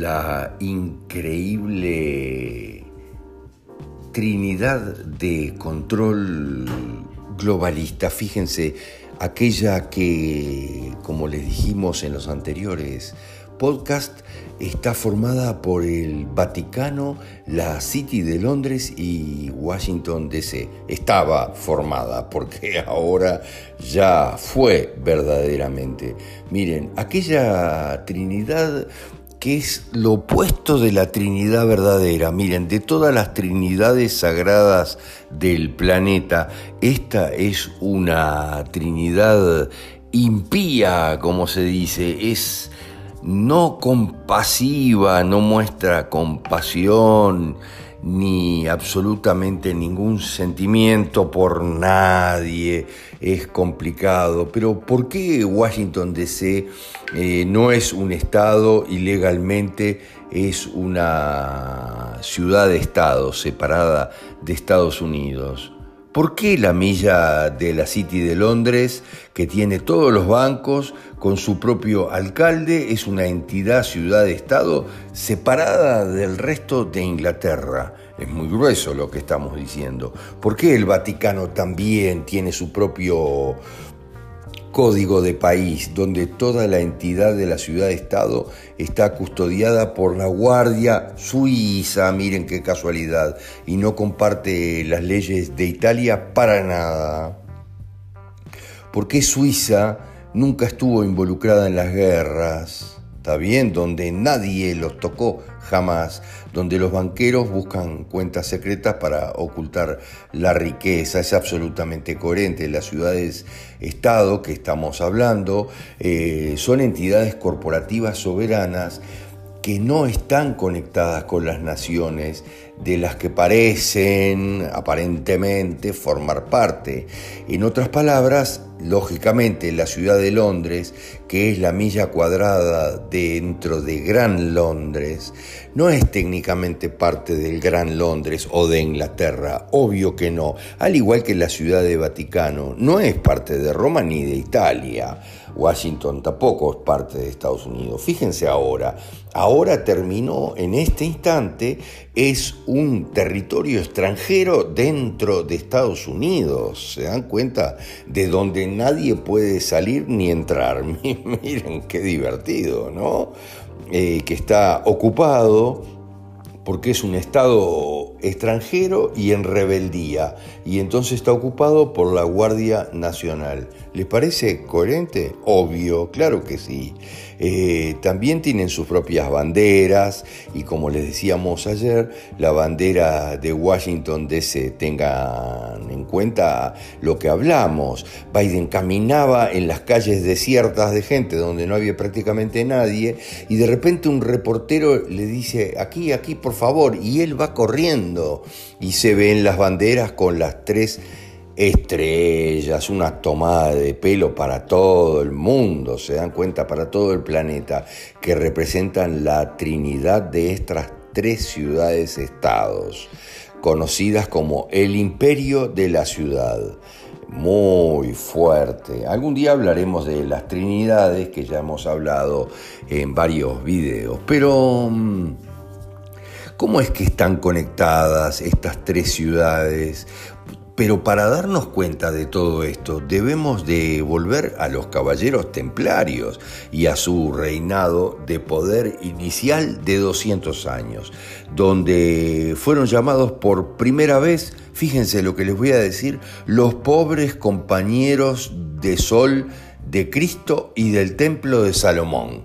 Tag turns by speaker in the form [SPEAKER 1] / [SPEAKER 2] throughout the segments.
[SPEAKER 1] la increíble trinidad de control globalista. Fíjense, aquella que, como les dijimos en los anteriores podcasts, está formada por el Vaticano, la City de Londres y Washington DC. Estaba formada porque ahora ya fue verdaderamente. Miren, aquella Trinidad que es lo opuesto de la Trinidad verdadera. Miren, de todas las Trinidades sagradas del planeta, esta es una Trinidad impía, como se dice, es no compasiva, no muestra compasión ni absolutamente ningún sentimiento por nadie, es complicado. Pero ¿por qué Washington DC eh, no es un estado y legalmente es una ciudad de estado separada de Estados Unidos? ¿Por qué la milla de la City de Londres, que tiene todos los bancos, con su propio alcalde, es una entidad ciudad-estado separada del resto de Inglaterra? Es muy grueso lo que estamos diciendo. ¿Por qué el Vaticano también tiene su propio código de país, donde toda la entidad de la ciudad-estado está custodiada por la Guardia Suiza, miren qué casualidad, y no comparte las leyes de Italia para nada. ¿Por qué Suiza nunca estuvo involucrada en las guerras? Está bien, donde nadie los tocó jamás, donde los banqueros buscan cuentas secretas para ocultar la riqueza. Es absolutamente coherente. Las ciudades-estado que estamos hablando eh, son entidades corporativas soberanas que no están conectadas con las naciones de las que parecen aparentemente formar parte. En otras palabras, lógicamente la ciudad de Londres, que es la milla cuadrada dentro de Gran Londres, no es técnicamente parte del Gran Londres o de Inglaterra, obvio que no, al igual que la ciudad de Vaticano, no es parte de Roma ni de Italia. Washington tampoco es parte de Estados Unidos. Fíjense ahora, ahora terminó en este instante, es un territorio extranjero dentro de Estados Unidos. ¿Se dan cuenta? De donde nadie puede salir ni entrar. Miren qué divertido, ¿no? Eh, que está ocupado porque es un Estado extranjero y en rebeldía, y entonces está ocupado por la Guardia Nacional. ¿Les parece coherente? Obvio, claro que sí. Eh, también tienen sus propias banderas y como les decíamos ayer, la bandera de Washington DC, tengan en cuenta lo que hablamos. Biden caminaba en las calles desiertas de gente donde no había prácticamente nadie y de repente un reportero le dice, aquí, aquí, por favor, y él va corriendo y se ven las banderas con las tres estrellas, una tomada de pelo para todo el mundo, se dan cuenta, para todo el planeta, que representan la trinidad de estas tres ciudades-estados, conocidas como el imperio de la ciudad. Muy fuerte. Algún día hablaremos de las trinidades que ya hemos hablado en varios videos, pero... Mm, ¿Cómo es que están conectadas estas tres ciudades? Pero para darnos cuenta de todo esto, debemos de volver a los caballeros templarios y a su reinado de poder inicial de 200 años, donde fueron llamados por primera vez, fíjense lo que les voy a decir, los pobres compañeros de sol de Cristo y del templo de Salomón.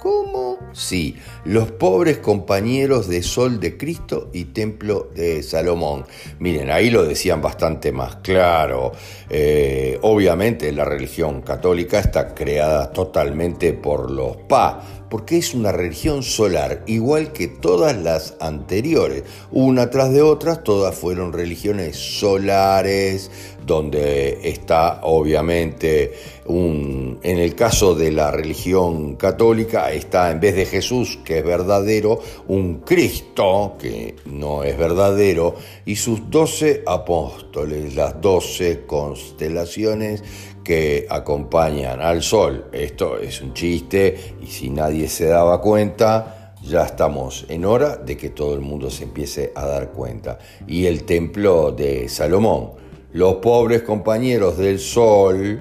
[SPEAKER 1] ¿Cómo? Sí, los pobres compañeros de Sol de Cristo y Templo de Salomón. Miren, ahí lo decían bastante más claro. Eh, obviamente la religión católica está creada totalmente por los Pa, porque es una religión solar, igual que todas las anteriores. Una tras de otras, todas fueron religiones solares, donde está obviamente en el caso de la religión católica, está en vez de Jesús, que es verdadero, un Cristo, que no es verdadero, y sus doce apóstoles, las doce constelaciones que acompañan al sol. Esto es un chiste y si nadie se daba cuenta, ya estamos en hora de que todo el mundo se empiece a dar cuenta. Y el templo de Salomón, los pobres compañeros del sol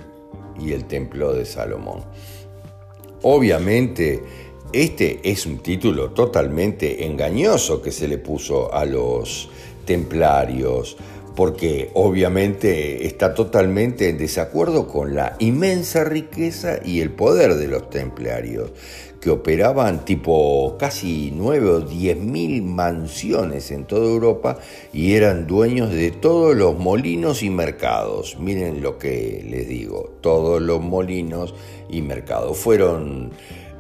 [SPEAKER 1] y el templo de Salomón. Obviamente, este es un título totalmente engañoso que se le puso a los templarios, porque obviamente está totalmente en desacuerdo con la inmensa riqueza y el poder de los templarios, que operaban tipo casi 9 o 10 mil mansiones en toda Europa y eran dueños de todos los molinos y mercados. Miren lo que les digo, todos los molinos y mercados. Fueron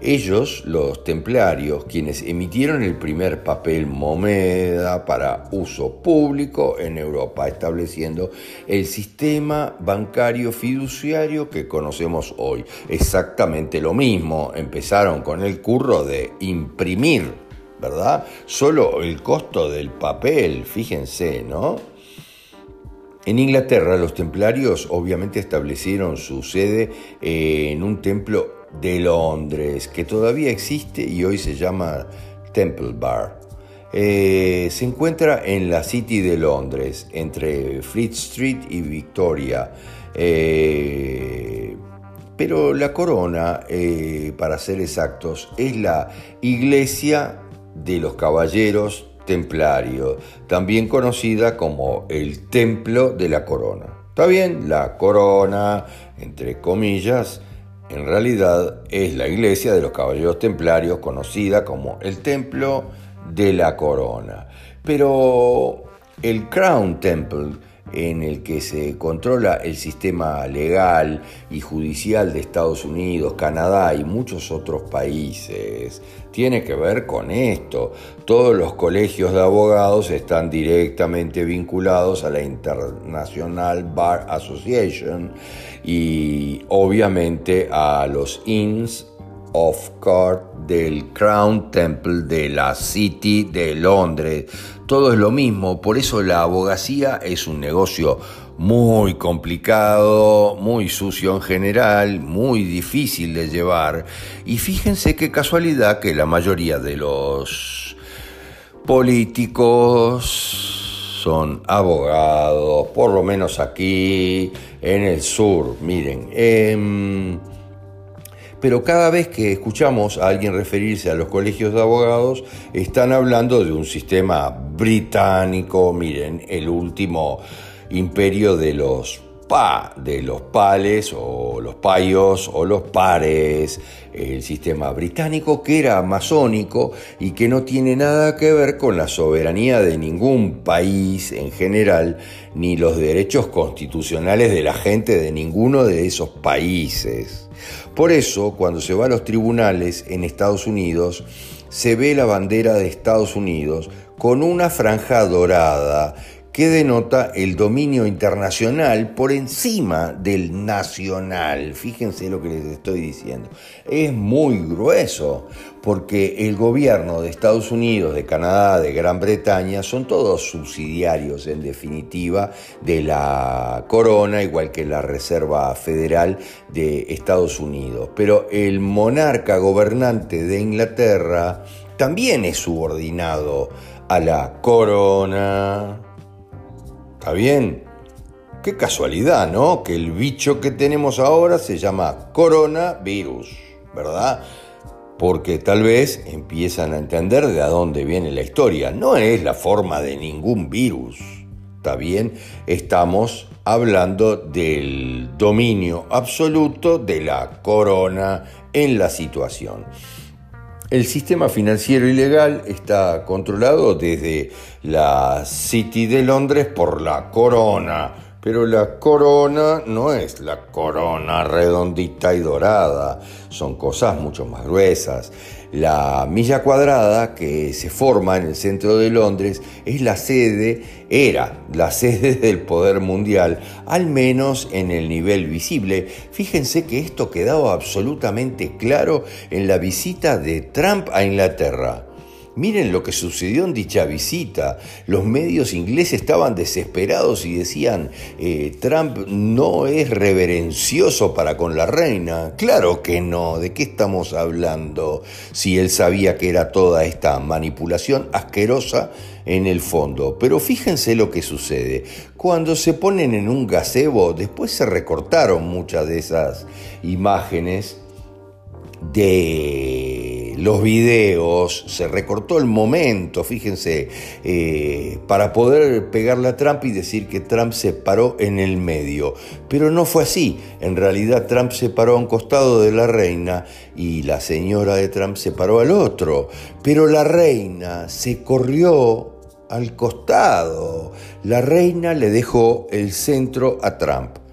[SPEAKER 1] ellos, los templarios, quienes emitieron el primer papel moneda para uso público en Europa, estableciendo el sistema bancario fiduciario que conocemos hoy. Exactamente lo mismo, empezaron con el curro de imprimir, ¿verdad? Solo el costo del papel, fíjense, ¿no? En Inglaterra los templarios obviamente establecieron su sede en un templo de Londres, que todavía existe y hoy se llama Temple Bar. Eh, se encuentra en la City de Londres, entre Fleet Street y Victoria. Eh, pero la corona, eh, para ser exactos, es la iglesia de los caballeros templarios, también conocida como el templo de la corona. Está bien, la corona, entre comillas, en realidad es la iglesia de los caballeros templarios conocida como el Templo de la Corona. Pero el Crown Temple, en el que se controla el sistema legal y judicial de Estados Unidos, Canadá y muchos otros países, tiene que ver con esto. Todos los colegios de abogados están directamente vinculados a la International Bar Association y obviamente a los Inns of Court del Crown Temple de la City de Londres. Todo es lo mismo, por eso la abogacía es un negocio muy complicado, muy sucio en general, muy difícil de llevar. Y fíjense qué casualidad que la mayoría de los políticos son abogados, por lo menos aquí en el sur, miren. Em, pero cada vez que escuchamos a alguien referirse a los colegios de abogados, están hablando de un sistema británico, miren, el último imperio de los pa, de los pales o los payos o los pares, el sistema británico que era masónico y que no tiene nada que ver con la soberanía de ningún país en general, ni los derechos constitucionales de la gente de ninguno de esos países. Por eso, cuando se va a los tribunales en Estados Unidos, se ve la bandera de Estados Unidos con una franja dorada que denota el dominio internacional por encima del nacional. Fíjense lo que les estoy diciendo. Es muy grueso porque el gobierno de Estados Unidos, de Canadá, de Gran Bretaña, son todos subsidiarios en definitiva de la corona, igual que la Reserva Federal de Estados Unidos. Pero el monarca gobernante de Inglaterra también es subordinado a la corona ¿Está bien? Qué casualidad, ¿no? Que el bicho que tenemos ahora se llama coronavirus, ¿verdad? Porque tal vez empiezan a entender de a dónde viene la historia. No es la forma de ningún virus. ¿Está bien? Estamos hablando del dominio absoluto de la corona en la situación. El sistema financiero ilegal está controlado desde la City de Londres por la corona, pero la corona no es la corona redondita y dorada, son cosas mucho más gruesas. La milla cuadrada que se forma en el centro de Londres es la sede, era la sede del poder mundial, al menos en el nivel visible. Fíjense que esto quedaba absolutamente claro en la visita de Trump a Inglaterra. Miren lo que sucedió en dicha visita. Los medios ingleses estaban desesperados y decían, eh, Trump no es reverencioso para con la reina. Claro que no, ¿de qué estamos hablando? Si él sabía que era toda esta manipulación asquerosa en el fondo. Pero fíjense lo que sucede. Cuando se ponen en un gazebo, después se recortaron muchas de esas imágenes de los videos, se recortó el momento, fíjense, eh, para poder pegarle a Trump y decir que Trump se paró en el medio. Pero no fue así. En realidad Trump se paró a un costado de la reina y la señora de Trump se paró al otro. Pero la reina se corrió al costado. La reina le dejó el centro a Trump.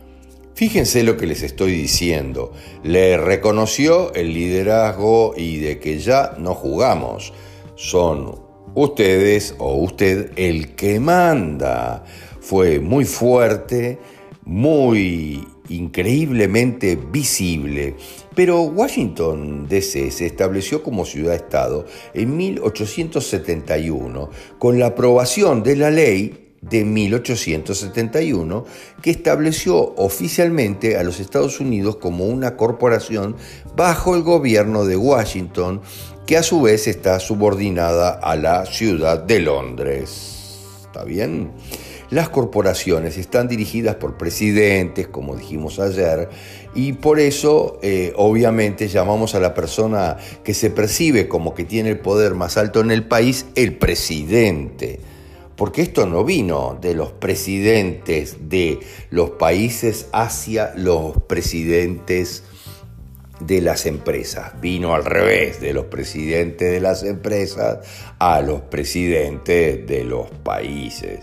[SPEAKER 1] Fíjense lo que les estoy diciendo. Le reconoció el liderazgo y de que ya no jugamos. Son ustedes o usted el que manda. Fue muy fuerte, muy increíblemente visible. Pero Washington DC se estableció como ciudad-estado en 1871 con la aprobación de la ley de 1871 que estableció oficialmente a los Estados Unidos como una corporación bajo el gobierno de Washington que a su vez está subordinada a la ciudad de Londres. ¿Está bien? Las corporaciones están dirigidas por presidentes, como dijimos ayer, y por eso eh, obviamente llamamos a la persona que se percibe como que tiene el poder más alto en el país el presidente porque esto no vino de los presidentes de los países hacia los presidentes de las empresas. Vino al revés, de los presidentes de las empresas a los presidentes de los países.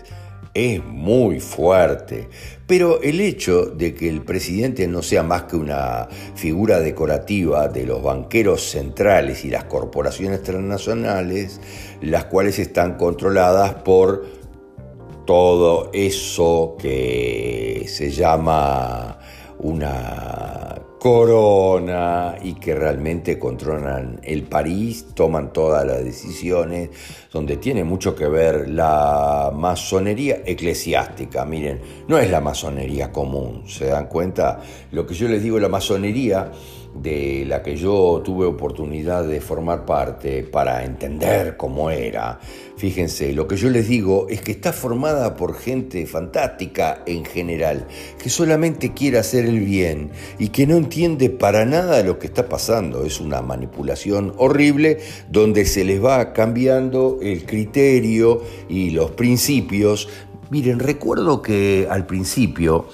[SPEAKER 1] Es muy fuerte, pero el hecho de que el presidente no sea más que una figura decorativa de los banqueros centrales y las corporaciones transnacionales las cuales están controladas por todo eso que se llama una corona y que realmente controlan el país, toman todas las decisiones, donde tiene mucho que ver la masonería eclesiástica. Miren, no es la masonería común, ¿se dan cuenta? Lo que yo les digo, la masonería de la que yo tuve oportunidad de formar parte para entender cómo era. Fíjense, lo que yo les digo es que está formada por gente fantástica en general, que solamente quiere hacer el bien y que no entiende para nada lo que está pasando. Es una manipulación horrible donde se les va cambiando el criterio y los principios. Miren, recuerdo que al principio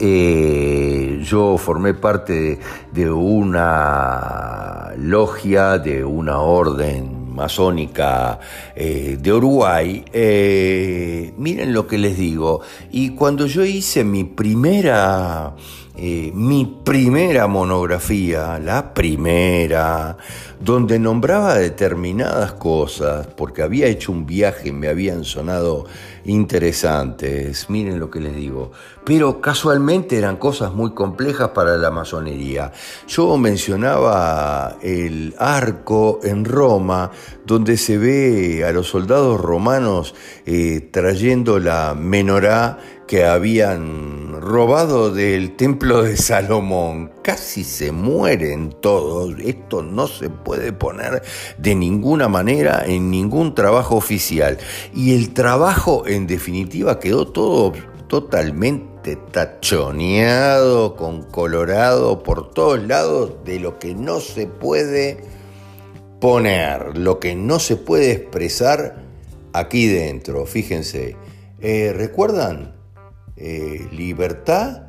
[SPEAKER 1] eh, yo formé parte de, una logia, de una orden masónica eh, de Uruguay. Eh, miren lo que les digo. Y cuando yo hice mi primera eh, mi primera monografía, la primera, donde nombraba determinadas cosas, porque había hecho un viaje, me habían sonado interesantes, miren lo que les digo, pero casualmente eran cosas muy complejas para la masonería. Yo mencionaba el arco en Roma, donde se ve a los soldados romanos eh, trayendo la menorá que habían robado del templo de Salomón. Casi se mueren todos. Esto no se puede poner de ninguna manera en ningún trabajo oficial. Y el trabajo en definitiva quedó todo totalmente tachoneado, con colorado por todos lados de lo que no se puede poner, lo que no se puede expresar aquí dentro. Fíjense, eh, ¿recuerdan? Eh, libertad,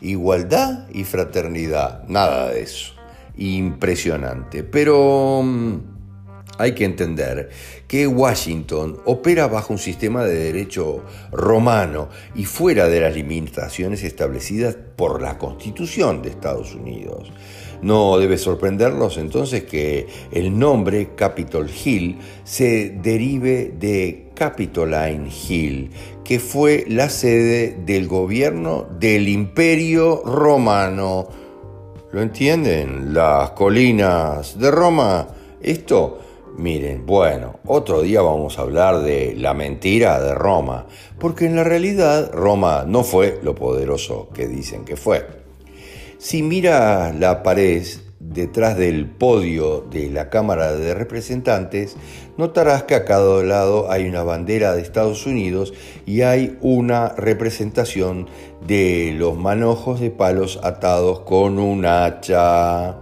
[SPEAKER 1] igualdad y fraternidad. Nada de eso. Impresionante. Pero mm, hay que entender que Washington opera bajo un sistema de derecho romano y fuera de las limitaciones establecidas por la Constitución de Estados Unidos. No debe sorprendernos entonces que el nombre Capitol Hill se derive de Capitoline Hill, que fue la sede del gobierno del Imperio Romano. ¿Lo entienden? Las colinas de Roma. Esto Miren, bueno, otro día vamos a hablar de la mentira de Roma, porque en la realidad Roma no fue lo poderoso que dicen que fue. Si mira la pared detrás del podio de la Cámara de Representantes, notarás que a cada lado hay una bandera de Estados Unidos y hay una representación de los manojos de palos atados con un hacha.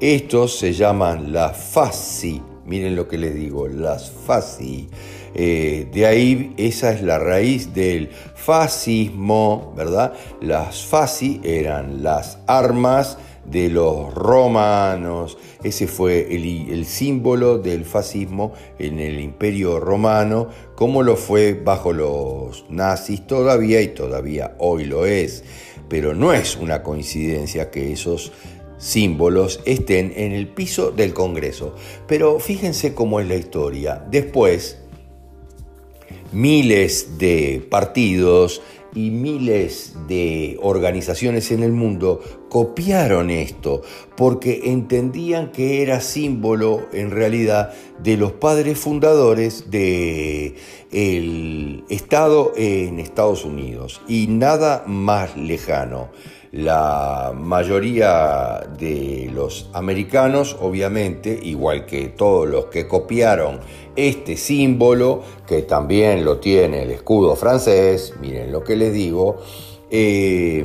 [SPEAKER 1] Estos se llaman la FASI Miren lo que les digo, las fasci. Eh, de ahí, esa es la raíz del fascismo, ¿verdad? Las fasci eran las armas de los romanos. Ese fue el, símbolo del fascismo en el imperio romano, como lo fue bajo los nazis todavía y todavía hoy lo es. Pero no es una coincidencia que esos símbolos estén en el piso del Congreso. Pero fíjense cómo es la historia. Después, miles de partidos y miles de organizaciones en el mundo copiaron esto porque entendían que era símbolo en realidad de los padres fundadores de el Estado en Estados Unidos y nada más lejano la mayoría de los americanos, obviamente, igual que todos los que copiaron este símbolo, que también lo tiene el escudo francés, miren lo que les digo, eh,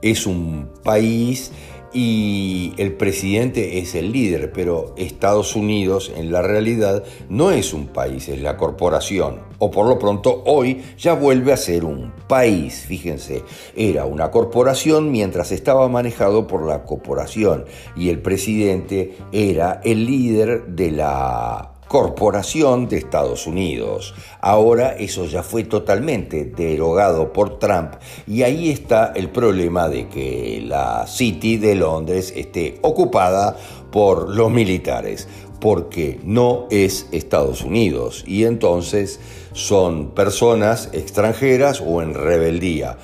[SPEAKER 1] es un país y el presidente es el líder, pero Estados Unidos en la realidad no es un país, es la corporación. O por lo pronto hoy ya vuelve a ser un país, fíjense, era una corporación mientras estaba manejado por la corporación y el presidente era el líder de la corporación de Estados Unidos. Ahora eso ya fue totalmente derogado por Trump y ahí está el problema de que la City de Londres esté ocupada por los militares porque no es Estados Unidos y entonces son personas extranjeras o en rebeldía.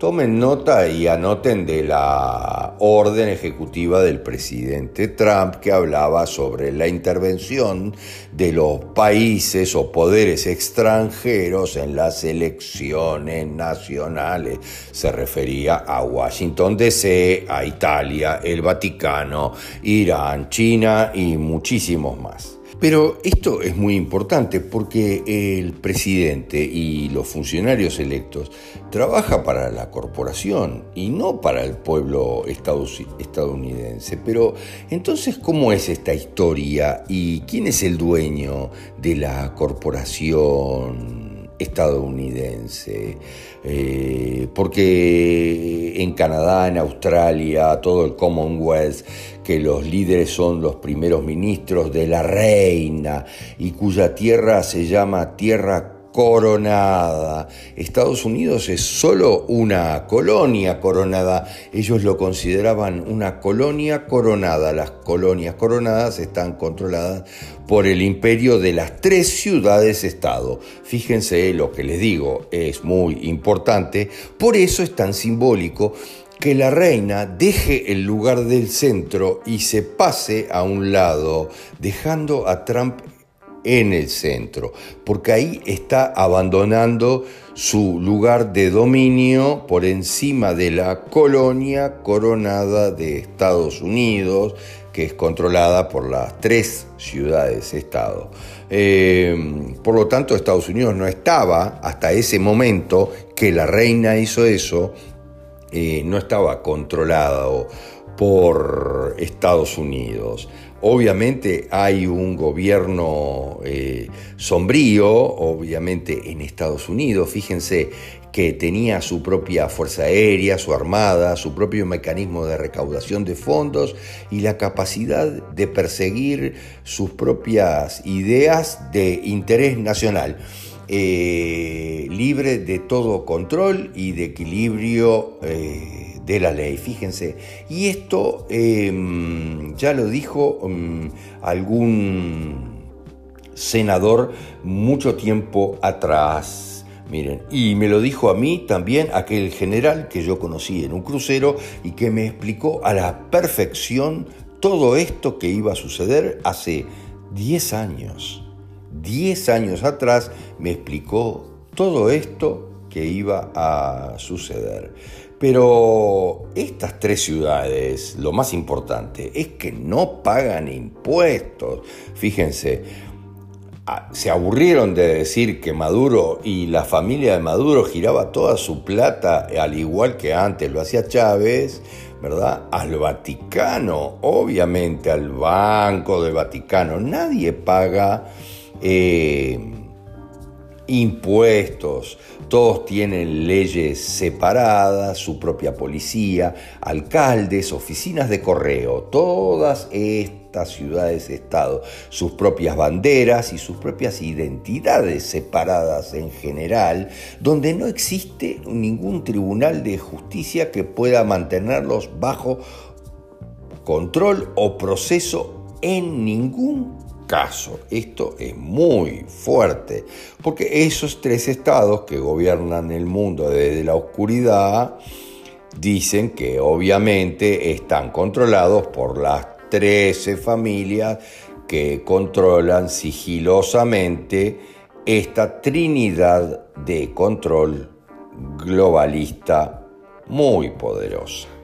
[SPEAKER 1] Tomen nota y anoten de la orden ejecutiva del presidente Trump que hablaba sobre la intervención de los países o poderes extranjeros en las elecciones nacionales. Se refería a Washington DC, a Italia, el Vaticano, Irán, China y muchísimos más. Pero esto es muy importante porque el presidente y los funcionarios electos trabajan para la corporación y no para el pueblo estadounidense. Pero entonces, ¿cómo es esta historia y quién es el dueño de la corporación estadounidense? Eh, porque en Canadá, en Australia, todo el Commonwealth, que los líderes son los primeros ministros de la reina y cuya tierra se llama tierra coronada. Estados Unidos es solo una colonia coronada. Ellos lo consideraban una colonia coronada. Las colonias coronadas están controladas por el imperio de las tres ciudades-estado. Fíjense lo que les digo, es muy importante. Por eso es tan simbólico que la reina deje el lugar del centro y se pase a un lado, dejando a Trump en el centro, porque ahí está abandonando su lugar de dominio por encima de la colonia coronada de Estados Unidos, que es controlada por las tres ciudades-estado. Eh, por lo tanto, Estados Unidos no estaba, hasta ese momento que la reina hizo eso, eh, no estaba controlado por Estados Unidos. Obviamente hay un gobierno eh, sombrío, obviamente en Estados Unidos, fíjense que tenía su propia fuerza aérea, su armada, su propio mecanismo de recaudación de fondos y la capacidad de perseguir sus propias ideas de interés nacional. Eh, libre de todo control y de equilibrio eh, de la ley, fíjense. Y esto em, ya lo dijo em, algún senador mucho tiempo atrás. Miren, y me lo dijo a mí también aquel general que yo conocí en un crucero y que me explicó a la perfección todo esto que iba a suceder hace 10 años. 10 años atrás me explicó todo esto que iba a suceder. Pero estas tres ciudades, lo más importante es que no pagan impuestos. Fíjense, se aburrieron de decir que Maduro y la familia de Maduro giraba toda su plata, al igual que antes lo hacía Chávez, ¿verdad? Al Vaticano, obviamente al Banco del Vaticano. Nadie paga eh, impuestos, todos tienen leyes separadas, su propia policía, alcaldes, oficinas de correo, todas estas ciudades-estado, sus propias banderas y sus propias identidades separadas en general, donde no existe ningún tribunal de justicia que pueda mantenerlos bajo control o proceso en ningún Esto es muy fuerte, porque esos tres estados que gobiernan el mundo desde la oscuridad dicen que obviamente están controlados por las 13 familias que controlan sigilosamente esta trinidad de control globalista muy poderosa.